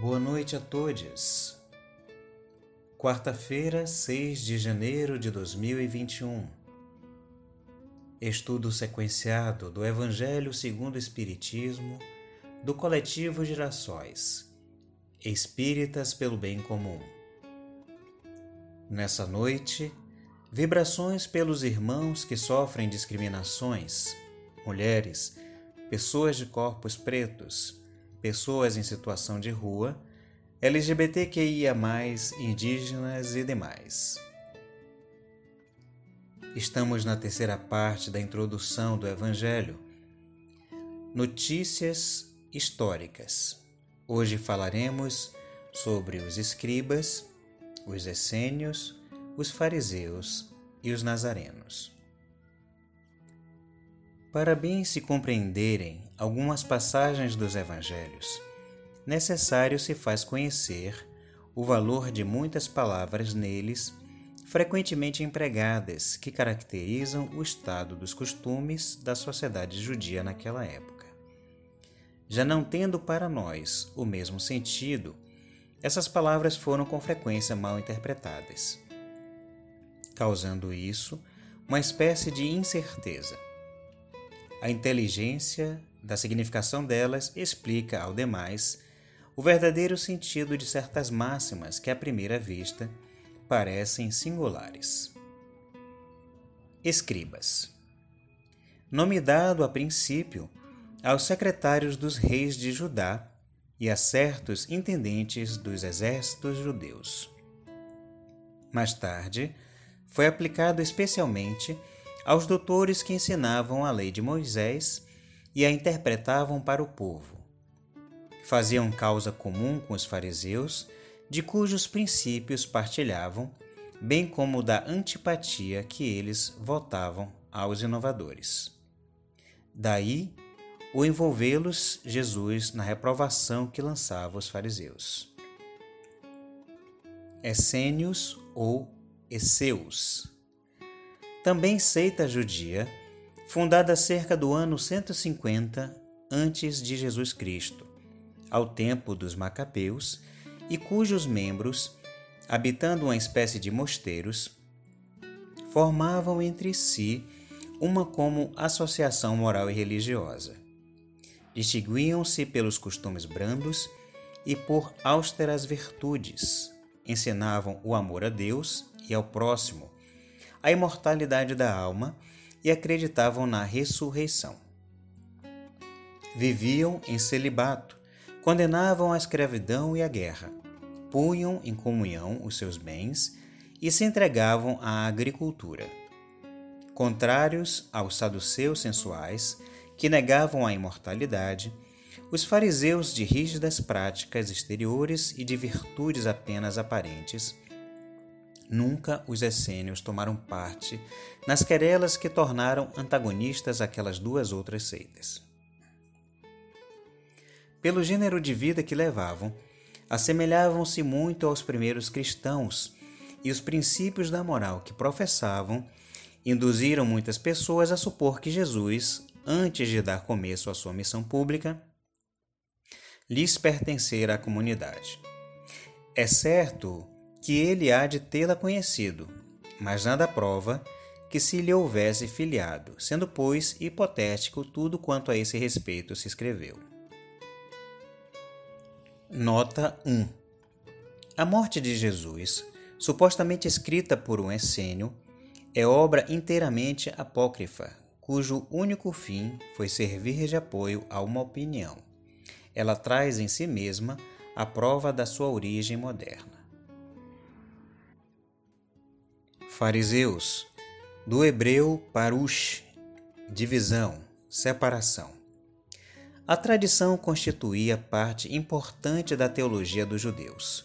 Boa noite a todos. Quarta-feira, 6 de janeiro de 2021. Estudo sequenciado do Evangelho segundo o Espiritismo do coletivo Girassóis. Espíritas pelo bem comum. Nessa noite, vibrações pelos irmãos que sofrem discriminações, mulheres, pessoas de corpos pretos, pessoas em situação de rua, LGBTQIA, indígenas e demais. Estamos na terceira parte da introdução do Evangelho. Notícias históricas. Hoje falaremos sobre os escribas, os essênios, os fariseus e os nazarenos. Para bem se compreenderem algumas passagens dos Evangelhos, necessário se faz conhecer o valor de muitas palavras neles, frequentemente empregadas, que caracterizam o estado dos costumes da sociedade judia naquela época. Já não tendo para nós o mesmo sentido, essas palavras foram com frequência mal interpretadas, causando isso uma espécie de incerteza a inteligência da significação delas explica ao demais o verdadeiro sentido de certas máximas que à primeira vista parecem singulares. Escribas. Nome dado a princípio aos secretários dos reis de Judá e a certos intendentes dos exércitos judeus. Mais tarde, foi aplicado especialmente aos doutores que ensinavam a lei de Moisés e a interpretavam para o povo. Faziam causa comum com os fariseus, de cujos princípios partilhavam, bem como da antipatia que eles votavam aos inovadores. Daí o envolvê-los Jesus na reprovação que lançava os fariseus. Essênios ou Esseus também seita judia, fundada cerca do ano 150 antes de Jesus Cristo, ao tempo dos Macabeus, e cujos membros, habitando uma espécie de mosteiros, formavam entre si uma como associação moral e religiosa. Distinguiam-se pelos costumes brandos e por austeras virtudes. Ensinavam o amor a Deus e ao próximo, a imortalidade da alma e acreditavam na ressurreição. Viviam em celibato, condenavam a escravidão e a guerra, punham em comunhão os seus bens e se entregavam à agricultura. Contrários aos saduceus sensuais, que negavam a imortalidade, os fariseus de rígidas práticas exteriores e de virtudes apenas aparentes Nunca os essênios tomaram parte nas querelas que tornaram antagonistas aquelas duas outras seitas. Pelo gênero de vida que levavam, assemelhavam-se muito aos primeiros cristãos e os princípios da moral que professavam induziram muitas pessoas a supor que Jesus, antes de dar começo à sua missão pública, lhes pertencera à comunidade. É certo que ele há de tê-la conhecido, mas nada prova que se lhe houvesse filiado, sendo, pois, hipotético tudo quanto a esse respeito se escreveu. Nota 1 A morte de Jesus, supostamente escrita por um essênio, é obra inteiramente apócrifa, cujo único fim foi servir de apoio a uma opinião. Ela traz em si mesma a prova da sua origem moderna. Fariseus, do hebreu parush, divisão, separação. A tradição constituía parte importante da teologia dos judeus.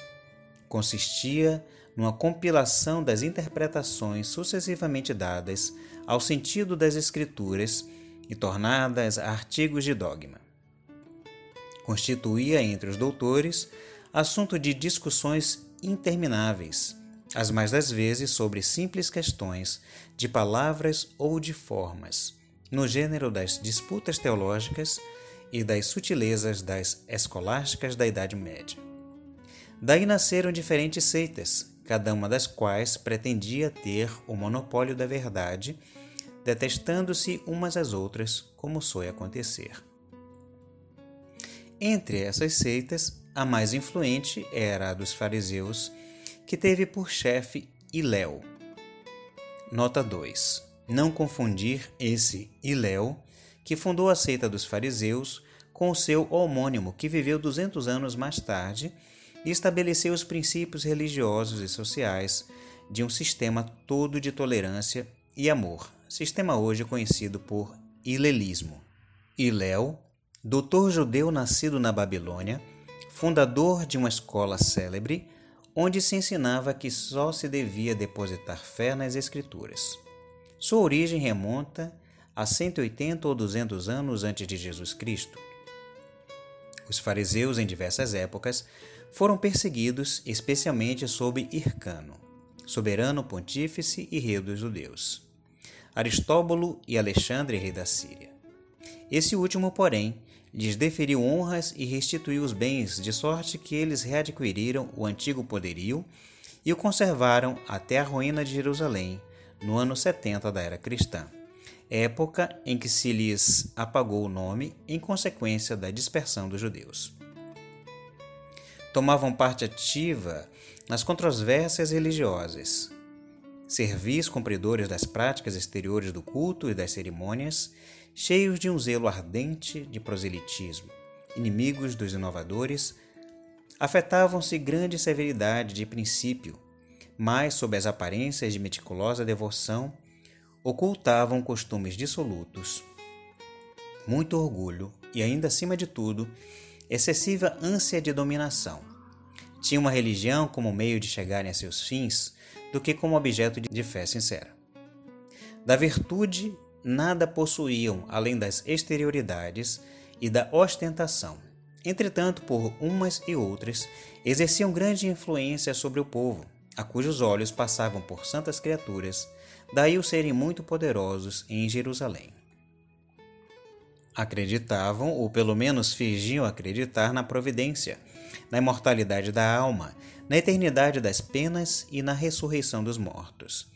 Consistia numa compilação das interpretações sucessivamente dadas ao sentido das Escrituras e tornadas artigos de dogma. Constituía entre os doutores assunto de discussões intermináveis as mais das vezes sobre simples questões de palavras ou de formas, no gênero das disputas teológicas e das sutilezas das escolásticas da Idade Média. Daí nasceram diferentes seitas, cada uma das quais pretendia ter o monopólio da verdade, detestando-se umas às outras, como soe acontecer. Entre essas seitas, a mais influente era a dos fariseus, que teve por chefe Iléu. Nota 2. Não confundir esse Iléu, que fundou a seita dos fariseus, com o seu homônimo, que viveu 200 anos mais tarde e estabeleceu os princípios religiosos e sociais de um sistema todo de tolerância e amor, sistema hoje conhecido por Ilelismo. Iléu, doutor judeu nascido na Babilônia, fundador de uma escola célebre, onde se ensinava que só se devia depositar fé nas Escrituras. Sua origem remonta a 180 ou 200 anos antes de Jesus Cristo. Os fariseus, em diversas épocas, foram perseguidos especialmente sob Hircano, soberano pontífice e rei dos judeus, Aristóbulo e Alexandre, rei da Síria. Esse último, porém, lhes deferiu honras e restituiu os bens, de sorte que eles readquiriram o antigo poderio e o conservaram até a ruína de Jerusalém, no ano 70 da era cristã, época em que se lhes apagou o nome em consequência da dispersão dos judeus tomavam parte ativa nas controvérsias religiosas. Servis cumpridores das práticas exteriores do culto e das cerimônias, cheios de um zelo ardente de proselitismo, inimigos dos inovadores, afetavam-se grande severidade de princípio, mas, sob as aparências de meticulosa devoção, ocultavam costumes dissolutos, muito orgulho e, ainda acima de tudo, excessiva ânsia de dominação. Tinha uma religião como meio de chegarem a seus fins do que como objeto de fé sincera. Da virtude, nada possuíam além das exterioridades e da ostentação. Entretanto, por umas e outras, exerciam grande influência sobre o povo, a cujos olhos passavam por santas criaturas, daí o serem muito poderosos em Jerusalém acreditavam, ou pelo menos fingiam acreditar, na providência, na imortalidade da alma, na eternidade das penas e na ressurreição dos mortos.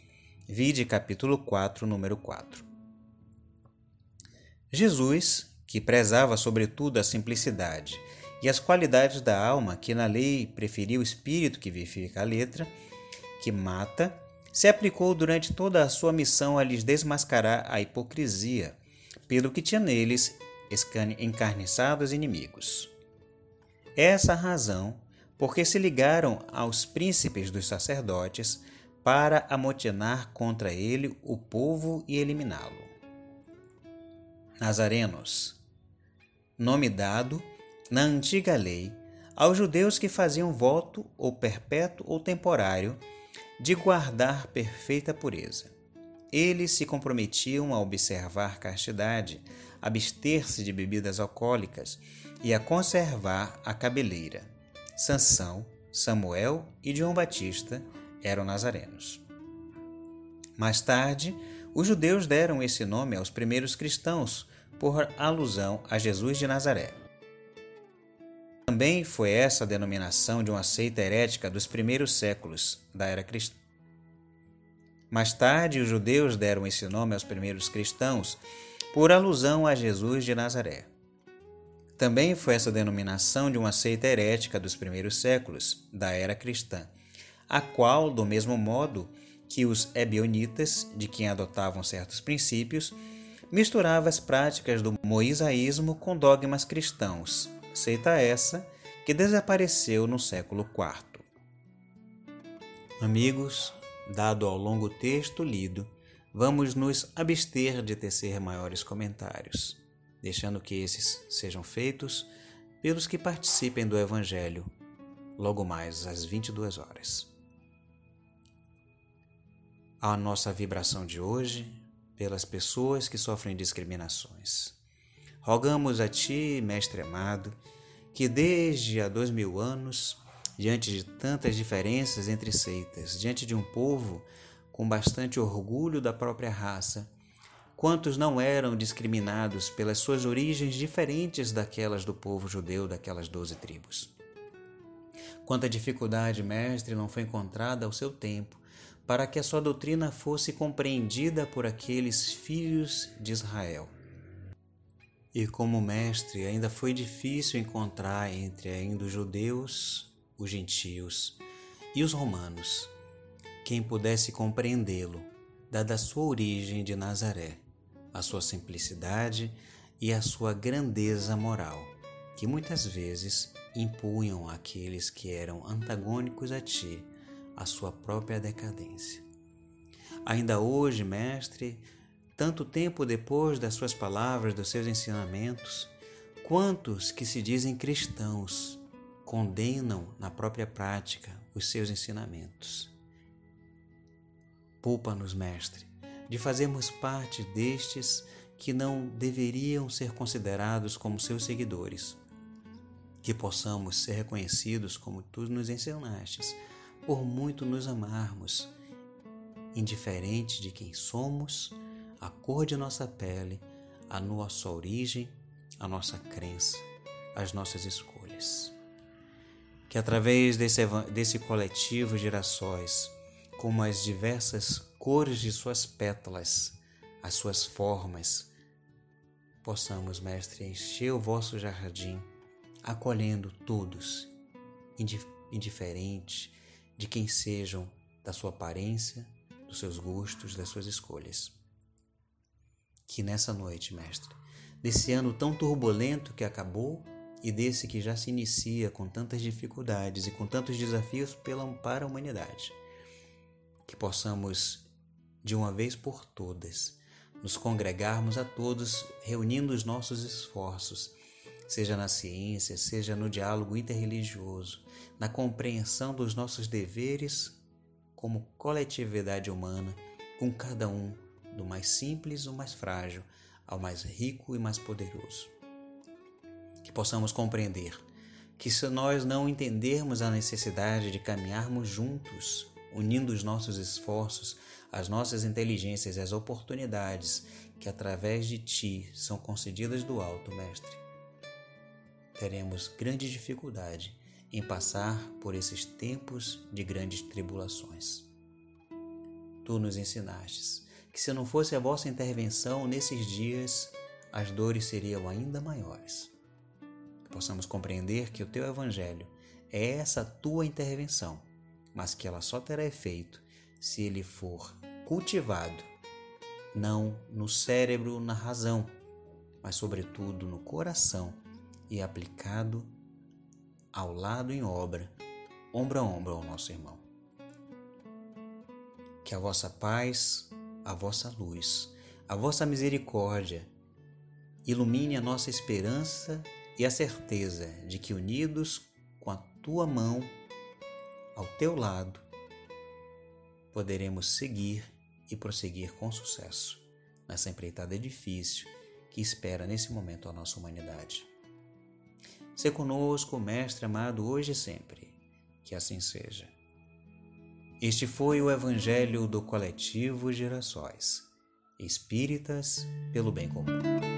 Vide capítulo 4, número 4. Jesus, que prezava sobretudo a simplicidade e as qualidades da alma, que na lei preferia o espírito que vivifica a letra, que mata, se aplicou durante toda a sua missão a lhes desmascarar a hipocrisia, pelo que tinha neles encarniçados inimigos. Essa a razão porque se ligaram aos príncipes dos sacerdotes para amotinar contra ele o povo e eliminá-lo. Nazarenos, nome dado, na antiga lei, aos judeus que faziam voto, ou perpétuo ou temporário, de guardar perfeita pureza. Eles se comprometiam a observar castidade, abster-se de bebidas alcoólicas e a conservar a cabeleira. Sansão, Samuel e João Batista eram nazarenos. Mais tarde, os judeus deram esse nome aos primeiros cristãos por alusão a Jesus de Nazaré. Também foi essa a denominação de uma seita herética dos primeiros séculos da era cristã. Mais tarde, os judeus deram esse nome aos primeiros cristãos por alusão a Jesus de Nazaré. Também foi essa denominação de uma seita herética dos primeiros séculos da era cristã, a qual, do mesmo modo que os ebionitas, de quem adotavam certos princípios, misturava as práticas do moisaísmo com dogmas cristãos, seita essa que desapareceu no século IV. Amigos, dado ao longo texto lido, vamos nos abster de tecer maiores comentários, deixando que esses sejam feitos pelos que participem do Evangelho logo mais às 22 horas. A nossa vibração de hoje pelas pessoas que sofrem discriminações. Rogamos a Ti, Mestre amado, que desde há dois mil anos diante de tantas diferenças entre seitas, diante de um povo com bastante orgulho da própria raça, quantos não eram discriminados pelas suas origens diferentes daquelas do povo judeu daquelas doze tribos? Quanta dificuldade, mestre, não foi encontrada ao seu tempo para que a sua doutrina fosse compreendida por aqueles filhos de Israel. E como mestre, ainda foi difícil encontrar entre ainda os judeus, os gentios e os romanos quem pudesse compreendê-lo, dada a sua origem de Nazaré, a sua simplicidade e a sua grandeza moral, que muitas vezes impunham àqueles que eram antagônicos a ti a sua própria decadência. Ainda hoje, mestre, tanto tempo depois das suas palavras, dos seus ensinamentos, quantos que se dizem cristãos condenam na própria prática os seus ensinamentos? Poupa-nos, Mestre, de fazermos parte destes que não deveriam ser considerados como seus seguidores. Que possamos ser reconhecidos como tu nos ensinastes, por muito nos amarmos, indiferente de quem somos, a cor de nossa pele, a nossa origem, a nossa crença, as nossas escolhas. Que através desse, desse coletivo girassóis, como as diversas cores de suas pétalas, as suas formas, possamos, Mestre, encher o vosso jardim, acolhendo todos, indiferente de quem sejam da sua aparência, dos seus gostos, das suas escolhas. Que nessa noite, Mestre, desse ano tão turbulento que acabou e desse que já se inicia com tantas dificuldades e com tantos desafios pela, para a humanidade, que possamos, de uma vez por todas, nos congregarmos a todos, reunindo os nossos esforços, seja na ciência, seja no diálogo interreligioso, na compreensão dos nossos deveres como coletividade humana, com cada um, do mais simples ao mais frágil, ao mais rico e mais poderoso. Que possamos compreender que se nós não entendermos a necessidade de caminharmos juntos unindo os nossos esforços, as nossas inteligências e as oportunidades que através de Ti são concedidas do alto, Mestre. Teremos grande dificuldade em passar por esses tempos de grandes tribulações. Tu nos ensinastes que se não fosse a vossa intervenção nesses dias, as dores seriam ainda maiores. Que possamos compreender que o teu Evangelho é essa tua intervenção mas que ela só terá efeito se ele for cultivado, não no cérebro, na razão, mas sobretudo no coração e aplicado ao lado em obra, ombro a ombro ao nosso irmão. Que a vossa paz, a vossa luz, a vossa misericórdia ilumine a nossa esperança e a certeza de que unidos com a tua mão ao teu lado, poderemos seguir e prosseguir com sucesso nessa empreitada difícil que espera nesse momento a nossa humanidade. Se conosco, Mestre amado, hoje e sempre. Que assim seja. Este foi o Evangelho do Coletivo Gerações Espíritas pelo Bem Comum.